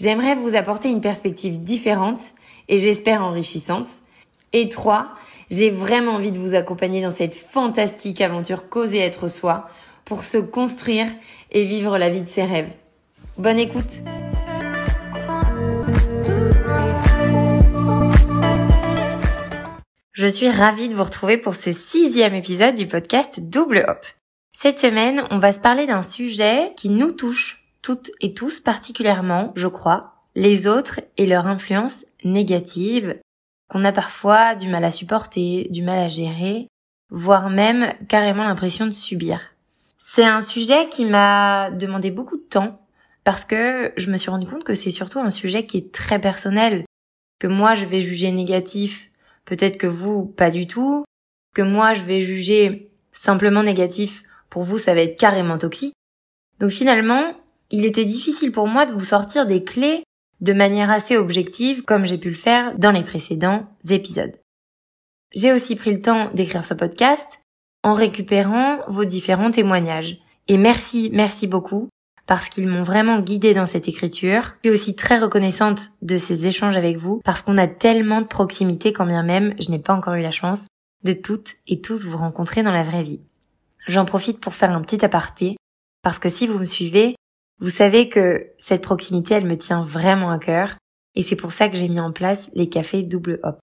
J'aimerais vous apporter une perspective différente et j'espère enrichissante. Et 3. J'ai vraiment envie de vous accompagner dans cette fantastique aventure causer être soi pour se construire et vivre la vie de ses rêves. Bonne écoute Je suis ravie de vous retrouver pour ce sixième épisode du podcast Double Hop. Cette semaine, on va se parler d'un sujet qui nous touche toutes et tous particulièrement, je crois, les autres et leur influence négative qu'on a parfois du mal à supporter, du mal à gérer, voire même carrément l'impression de subir. C'est un sujet qui m'a demandé beaucoup de temps parce que je me suis rendu compte que c'est surtout un sujet qui est très personnel, que moi je vais juger négatif Peut-être que vous, pas du tout. Que moi, je vais juger simplement négatif. Pour vous, ça va être carrément toxique. Donc finalement, il était difficile pour moi de vous sortir des clés de manière assez objective, comme j'ai pu le faire dans les précédents épisodes. J'ai aussi pris le temps d'écrire ce podcast en récupérant vos différents témoignages. Et merci, merci beaucoup parce qu'ils m'ont vraiment guidée dans cette écriture. Je suis aussi très reconnaissante de ces échanges avec vous parce qu'on a tellement de proximité quand bien même je n'ai pas encore eu la chance de toutes et tous vous rencontrer dans la vraie vie. J'en profite pour faire un petit aparté parce que si vous me suivez, vous savez que cette proximité, elle me tient vraiment à cœur et c'est pour ça que j'ai mis en place les cafés double hop.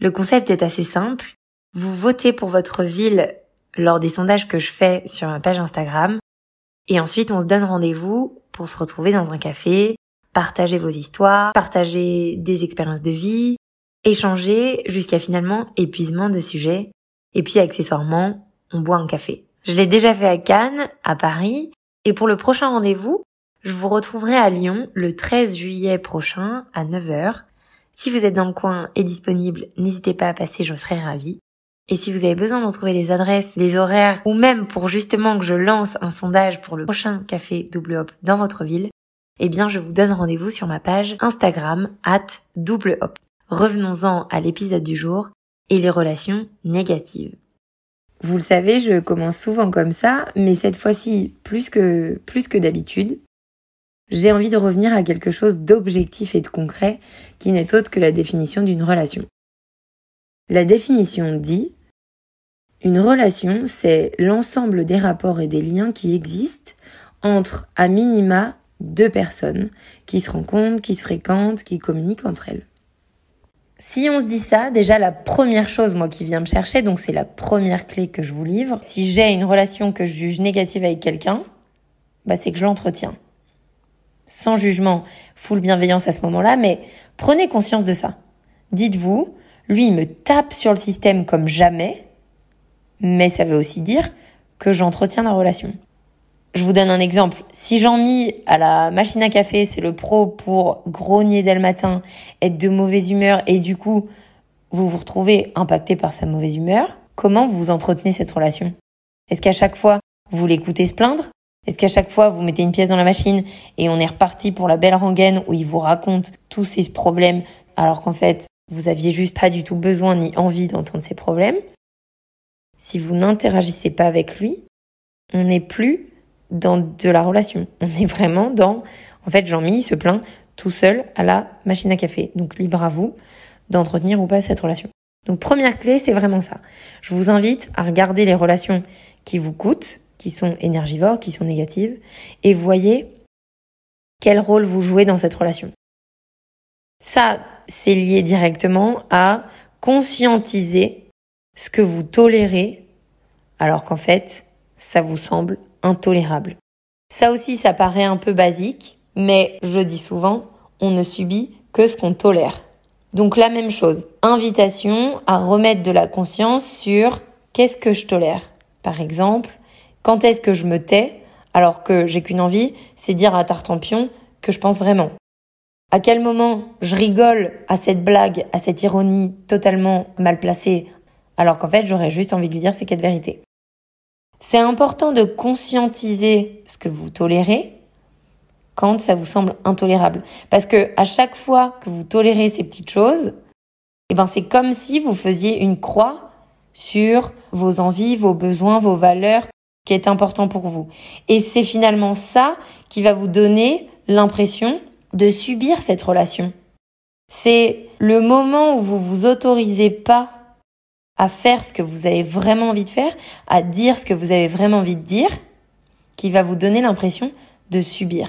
Le concept est assez simple. Vous votez pour votre ville lors des sondages que je fais sur ma page Instagram et ensuite, on se donne rendez-vous pour se retrouver dans un café, partager vos histoires, partager des expériences de vie, échanger jusqu'à finalement épuisement de sujets. Et puis, accessoirement, on boit un café. Je l'ai déjà fait à Cannes, à Paris. Et pour le prochain rendez-vous, je vous retrouverai à Lyon le 13 juillet prochain à 9h. Si vous êtes dans le coin et disponible, n'hésitez pas à passer, je serai ravie. Et si vous avez besoin d'en trouver les adresses, les horaires, ou même pour justement que je lance un sondage pour le prochain café double hop dans votre ville, eh bien je vous donne rendez-vous sur ma page Instagram at double hop. Revenons-en à l'épisode du jour et les relations négatives. Vous le savez, je commence souvent comme ça, mais cette fois-ci plus que plus que d'habitude. J'ai envie de revenir à quelque chose d'objectif et de concret qui n'est autre que la définition d'une relation. La définition dit une relation, c'est l'ensemble des rapports et des liens qui existent entre à minima deux personnes qui se rencontrent, qui se fréquentent, qui communiquent entre elles. Si on se dit ça, déjà la première chose moi qui vient me chercher, donc c'est la première clé que je vous livre, si j'ai une relation que je juge négative avec quelqu'un, bah c'est que je l'entretiens. Sans jugement, full bienveillance à ce moment-là, mais prenez conscience de ça. Dites-vous, lui, il me tape sur le système comme jamais, mais ça veut aussi dire que j'entretiens la relation. Je vous donne un exemple. Si j'en mis à la machine à café, c'est le pro pour grogner dès le matin, être de mauvaise humeur et du coup, vous vous retrouvez impacté par sa mauvaise humeur, comment vous entretenez cette relation? Est-ce qu'à chaque fois, vous l'écoutez se plaindre? Est-ce qu'à chaque fois, vous mettez une pièce dans la machine et on est reparti pour la belle rengaine où il vous raconte tous ses problèmes alors qu'en fait, vous aviez juste pas du tout besoin ni envie d'entendre ses problèmes? Si vous n'interagissez pas avec lui, on n'est plus dans de la relation. On est vraiment dans, en fait, Jean-Mi se plaint tout seul à la machine à café. Donc libre à vous d'entretenir ou pas cette relation. Donc première clé, c'est vraiment ça. Je vous invite à regarder les relations qui vous coûtent, qui sont énergivores, qui sont négatives, et voyez quel rôle vous jouez dans cette relation. Ça, c'est lié directement à conscientiser ce que vous tolérez alors qu'en fait, ça vous semble intolérable. Ça aussi, ça paraît un peu basique, mais je dis souvent, on ne subit que ce qu'on tolère. Donc la même chose, invitation à remettre de la conscience sur qu'est-ce que je tolère. Par exemple, quand est-ce que je me tais alors que j'ai qu'une envie, c'est dire à Tartampion que je pense vraiment. À quel moment je rigole à cette blague, à cette ironie totalement mal placée, alors qu'en fait j'aurais juste envie de lui dire c'est de vérité. C'est important de conscientiser ce que vous tolérez quand ça vous semble intolérable. Parce que à chaque fois que vous tolérez ces petites choses, eh ben c'est comme si vous faisiez une croix sur vos envies, vos besoins, vos valeurs, qui est important pour vous. Et c'est finalement ça qui va vous donner l'impression de subir cette relation. C'est le moment où vous vous autorisez pas à faire ce que vous avez vraiment envie de faire, à dire ce que vous avez vraiment envie de dire, qui va vous donner l'impression de subir.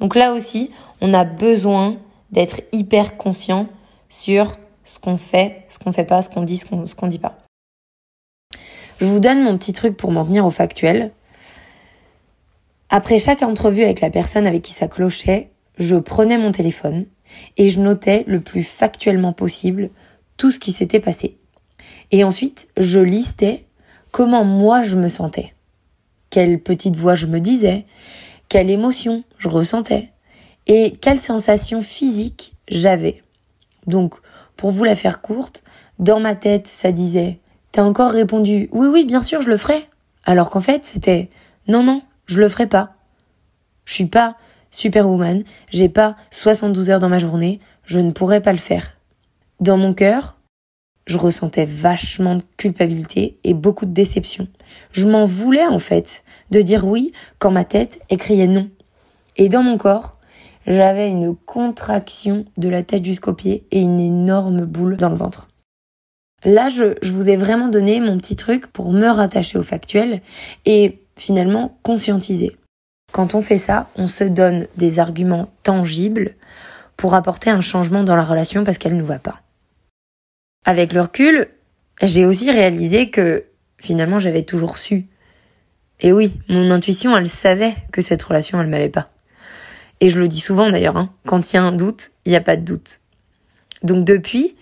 Donc là aussi, on a besoin d'être hyper conscient sur ce qu'on fait, ce qu'on fait pas, ce qu'on dit, ce qu'on qu'on dit pas. Je vous donne mon petit truc pour m'en tenir au factuel. Après chaque entrevue avec la personne avec qui ça clochait, je prenais mon téléphone et je notais le plus factuellement possible tout ce qui s'était passé. Et ensuite, je listais comment moi je me sentais. Quelle petite voix je me disais, quelle émotion je ressentais et quelle sensation physique j'avais. Donc, pour vous la faire courte, dans ma tête, ça disait T'as encore répondu Oui, oui, bien sûr, je le ferai. Alors qu'en fait, c'était Non, non, je le ferai pas. Je suis pas superwoman, j'ai pas 72 heures dans ma journée, je ne pourrais pas le faire. Dans mon cœur, je ressentais vachement de culpabilité et beaucoup de déception. Je m'en voulais en fait de dire oui quand ma tête écriait non. Et dans mon corps, j'avais une contraction de la tête jusqu'aux pieds et une énorme boule dans le ventre. Là, je, vous ai vraiment donné mon petit truc pour me rattacher au factuel et finalement conscientiser. Quand on fait ça, on se donne des arguments tangibles pour apporter un changement dans la relation parce qu'elle ne nous va pas. Avec le recul, j'ai aussi réalisé que finalement j'avais toujours su. Et oui, mon intuition, elle savait que cette relation, elle m'allait pas. Et je le dis souvent d'ailleurs, hein, quand il y a un doute, il n'y a pas de doute. Donc depuis,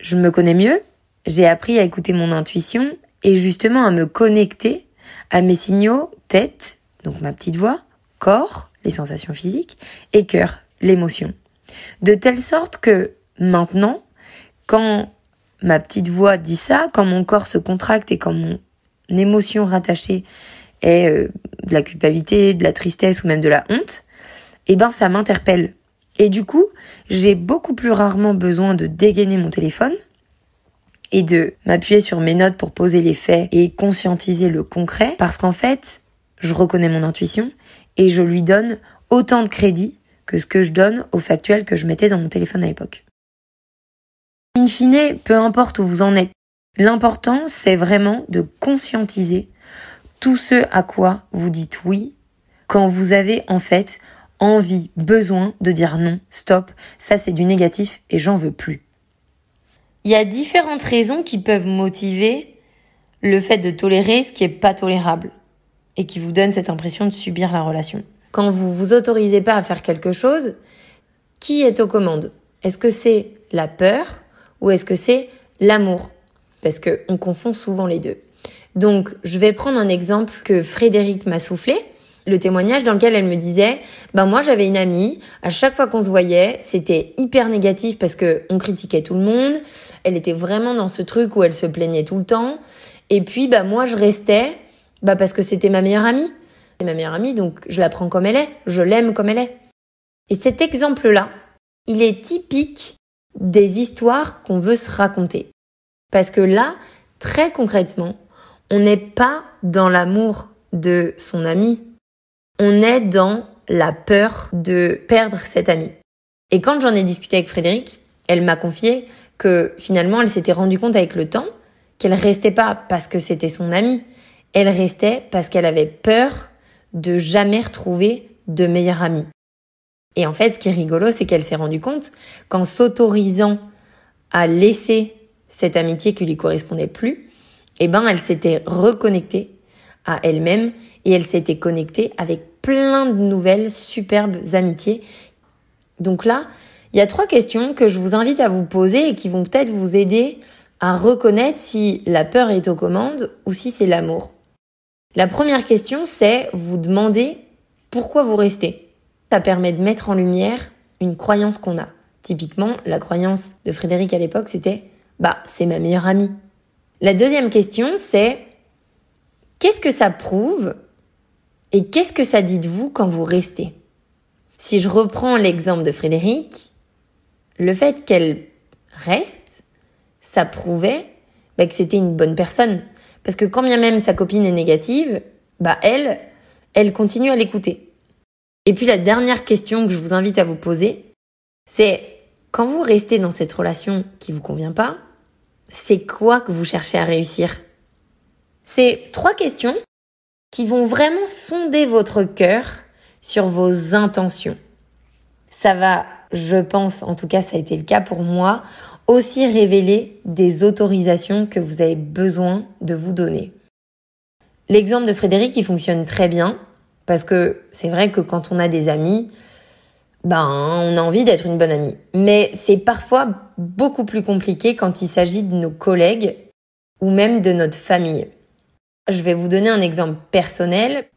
je me connais mieux, j'ai appris à écouter mon intuition et justement à me connecter à mes signaux tête, donc ma petite voix, corps, les sensations physiques, et cœur, l'émotion. De telle sorte que maintenant, quand ma petite voix dit ça, quand mon corps se contracte et quand mon émotion rattachée est euh, de la culpabilité, de la tristesse ou même de la honte, eh ben ça m'interpelle. Et du coup, j'ai beaucoup plus rarement besoin de dégainer mon téléphone et de m'appuyer sur mes notes pour poser les faits et conscientiser le concret parce qu'en fait, je reconnais mon intuition et je lui donne autant de crédit que ce que je donne au factuel que je mettais dans mon téléphone à l'époque. In fine, peu importe où vous en êtes, l'important c'est vraiment de conscientiser tout ce à quoi vous dites oui quand vous avez en fait envie, besoin de dire non, stop, ça c'est du négatif et j'en veux plus. Il y a différentes raisons qui peuvent motiver le fait de tolérer ce qui est pas tolérable et qui vous donne cette impression de subir la relation. Quand vous vous autorisez pas à faire quelque chose, qui est aux commandes? Est-ce que c'est la peur ou est-ce que c'est l'amour? Parce que on confond souvent les deux. Donc, je vais prendre un exemple que Frédéric m'a soufflé le témoignage dans lequel elle me disait ben moi j'avais une amie à chaque fois qu'on se voyait c'était hyper négatif parce que on critiquait tout le monde. Elle était vraiment dans ce truc où elle se plaignait tout le temps. Et puis bah moi je restais bah parce que c'était ma meilleure amie. C'est ma meilleure amie donc je la prends comme elle est. Je l'aime comme elle est et cet exemple là il est typique des histoires qu'on veut se raconter parce que là très concrètement on n'est pas dans l'amour de son ami on est dans la peur de perdre cette amie. Et quand j'en ai discuté avec Frédéric, elle m'a confié que finalement elle s'était rendue compte avec le temps qu'elle restait pas parce que c'était son amie, elle restait parce qu'elle avait peur de jamais retrouver de meilleure amie. Et en fait, ce qui est rigolo, c'est qu'elle s'est rendue compte qu'en s'autorisant à laisser cette amitié qui lui correspondait plus, eh ben, elle s'était reconnectée à elle-même et elle s'était connectée avec plein de nouvelles superbes amitiés. Donc là, il y a trois questions que je vous invite à vous poser et qui vont peut-être vous aider à reconnaître si la peur est aux commandes ou si c'est l'amour. La première question, c'est vous demander pourquoi vous restez. Ça permet de mettre en lumière une croyance qu'on a. Typiquement, la croyance de Frédéric à l'époque, c'était bah, c'est ma meilleure amie. La deuxième question, c'est qu'est-ce que ça prouve et qu'est-ce que ça dit de vous quand vous restez? Si je reprends l'exemple de Frédéric, le fait qu'elle reste, ça prouvait bah, que c'était une bonne personne. Parce que quand bien même sa copine est négative, bah elle, elle continue à l'écouter. Et puis la dernière question que je vous invite à vous poser, c'est quand vous restez dans cette relation qui vous convient pas, c'est quoi que vous cherchez à réussir? C'est trois questions qui vont vraiment sonder votre cœur sur vos intentions. Ça va, je pense, en tout cas ça a été le cas pour moi, aussi révéler des autorisations que vous avez besoin de vous donner. L'exemple de Frédéric, il fonctionne très bien parce que c'est vrai que quand on a des amis, ben, on a envie d'être une bonne amie. Mais c'est parfois beaucoup plus compliqué quand il s'agit de nos collègues ou même de notre famille. Je vais vous donner un exemple personnel.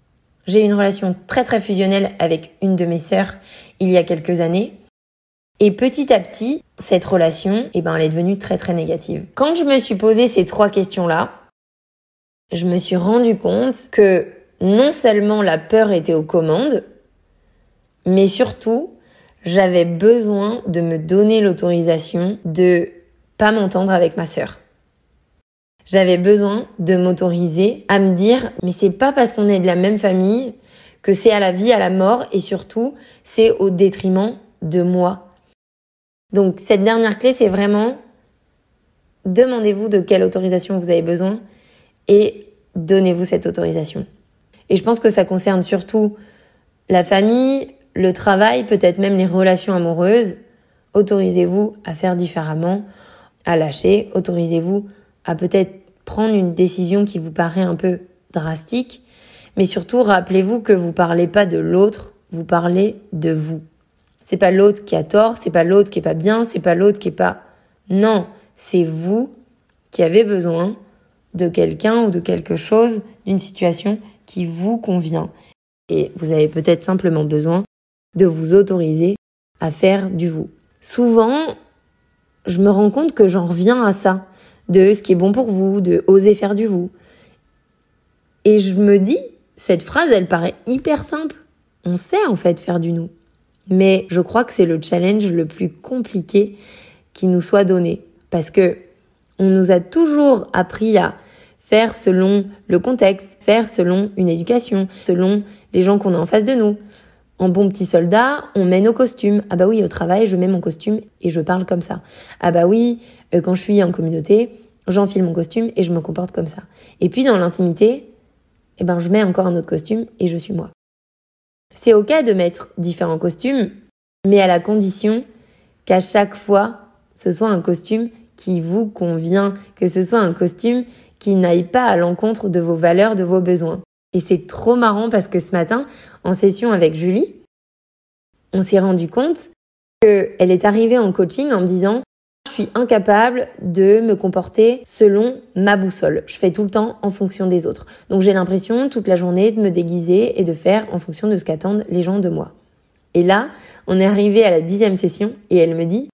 J'ai une relation très très fusionnelle avec une de mes sœurs il y a quelques années. Et petit à petit, cette relation, eh ben, elle est devenue très très négative. Quand je me suis posé ces trois questions-là, je me suis rendu compte que non seulement la peur était aux commandes, mais surtout, j'avais besoin de me donner l'autorisation de pas m'entendre avec ma sœur. J'avais besoin de m'autoriser à me dire, mais c'est pas parce qu'on est de la même famille que c'est à la vie, à la mort, et surtout, c'est au détriment de moi. Donc, cette dernière clé, c'est vraiment demandez-vous de quelle autorisation vous avez besoin et donnez-vous cette autorisation. Et je pense que ça concerne surtout la famille, le travail, peut-être même les relations amoureuses. Autorisez-vous à faire différemment, à lâcher, autorisez-vous à peut-être prendre une décision qui vous paraît un peu drastique, mais surtout rappelez-vous que vous parlez pas de l'autre, vous parlez de vous. C'est pas l'autre qui a tort, c'est pas l'autre qui est pas bien, c'est pas l'autre qui est pas non, c'est vous qui avez besoin de quelqu'un ou de quelque chose, d'une situation qui vous convient. Et vous avez peut-être simplement besoin de vous autoriser à faire du vous. Souvent, je me rends compte que j'en reviens à ça, de ce qui est bon pour vous, de oser faire du vous. Et je me dis, cette phrase, elle paraît hyper simple. On sait en fait faire du nous. Mais je crois que c'est le challenge le plus compliqué qui nous soit donné. Parce que on nous a toujours appris à faire selon le contexte, faire selon une éducation, selon les gens qu'on a en face de nous. En bon petit soldat, on met nos costumes. Ah bah oui, au travail, je mets mon costume et je parle comme ça. Ah bah oui, euh, quand je suis en communauté, j'enfile mon costume et je me comporte comme ça. Et puis dans l'intimité, eh ben je mets encore un autre costume et je suis moi. C'est ok de mettre différents costumes, mais à la condition qu'à chaque fois, ce soit un costume qui vous convient, que ce soit un costume qui n'aille pas à l'encontre de vos valeurs, de vos besoins. Et c'est trop marrant parce que ce matin, en session avec Julie, on s'est rendu compte qu'elle est arrivée en coaching en me disant je suis incapable de me comporter selon ma boussole. Je fais tout le temps en fonction des autres. Donc j'ai l'impression toute la journée de me déguiser et de faire en fonction de ce qu'attendent les gens de moi. Et là, on est arrivé à la dixième session et elle me dit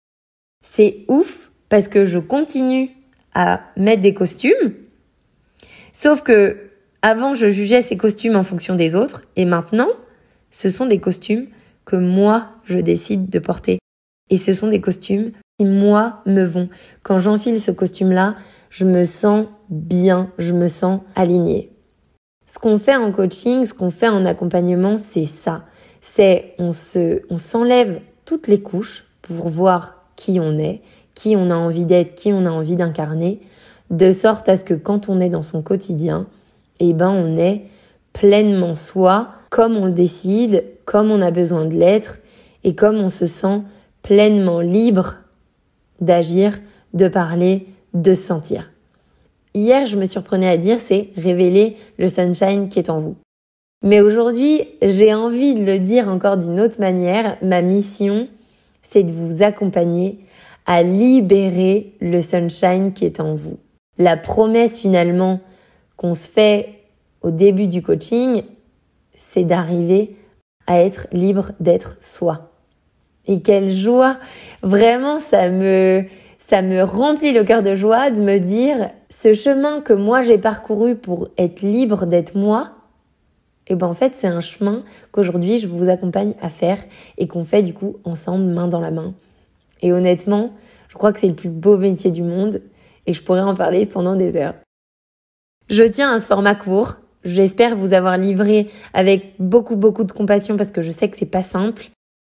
c'est ouf parce que je continue à mettre des costumes, sauf que avant, je jugeais ces costumes en fonction des autres, et maintenant, ce sont des costumes que moi, je décide de porter. Et ce sont des costumes qui, moi, me vont. Quand j'enfile ce costume-là, je me sens bien, je me sens alignée. Ce qu'on fait en coaching, ce qu'on fait en accompagnement, c'est ça. C'est on se, on s'enlève toutes les couches pour voir qui on est, qui on a envie d'être, qui on a envie d'incarner, de sorte à ce que quand on est dans son quotidien, eh ben on est pleinement soi, comme on le décide, comme on a besoin de l'être, et comme on se sent pleinement libre d'agir, de parler, de se sentir. Hier, je me surprenais à dire c'est révéler le sunshine qui est en vous. Mais aujourd'hui, j'ai envie de le dire encore d'une autre manière. Ma mission, c'est de vous accompagner à libérer le sunshine qui est en vous. La promesse finalement qu'on se fait au début du coaching, c'est d'arriver à être libre d'être soi. Et quelle joie Vraiment, ça me, ça me remplit le cœur de joie de me dire ce chemin que moi j'ai parcouru pour être libre d'être moi, et eh ben en fait c'est un chemin qu'aujourd'hui je vous accompagne à faire et qu'on fait du coup ensemble main dans la main. Et honnêtement, je crois que c'est le plus beau métier du monde et je pourrais en parler pendant des heures. Je tiens à ce format court. J'espère vous avoir livré avec beaucoup beaucoup de compassion parce que je sais que c'est pas simple.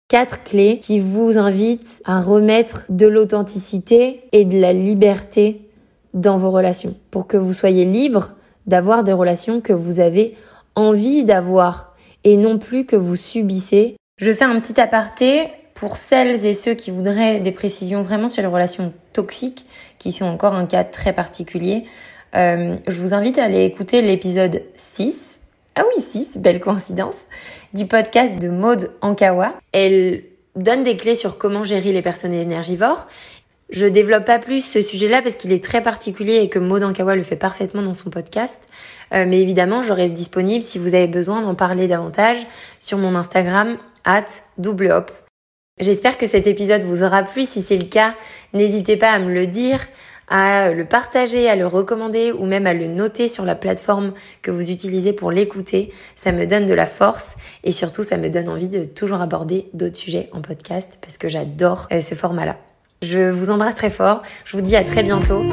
Quatre clés qui vous invitent à remettre de l'authenticité et de la liberté dans vos relations pour que vous soyez libre d'avoir des relations que vous avez envie d'avoir et non plus que vous subissez. Je fais un petit aparté pour celles et ceux qui voudraient des précisions vraiment sur les relations toxiques, qui sont encore un cas très particulier. Euh, je vous invite à aller écouter l'épisode 6. Ah oui, 6, belle coïncidence, du podcast de Maude Ankawa. Elle donne des clés sur comment gérer les personnes énergivores je développe pas plus ce sujet-là parce qu'il est très particulier et que Maud Ankawa le fait parfaitement dans son podcast. Euh, mais évidemment, je reste disponible si vous avez besoin d'en parler davantage sur mon Instagram, at double J'espère que cet épisode vous aura plu. Si c'est le cas, n'hésitez pas à me le dire, à le partager, à le recommander ou même à le noter sur la plateforme que vous utilisez pour l'écouter. Ça me donne de la force et surtout ça me donne envie de toujours aborder d'autres sujets en podcast parce que j'adore euh, ce format-là. Je vous embrasse très fort. Je vous dis à très bientôt.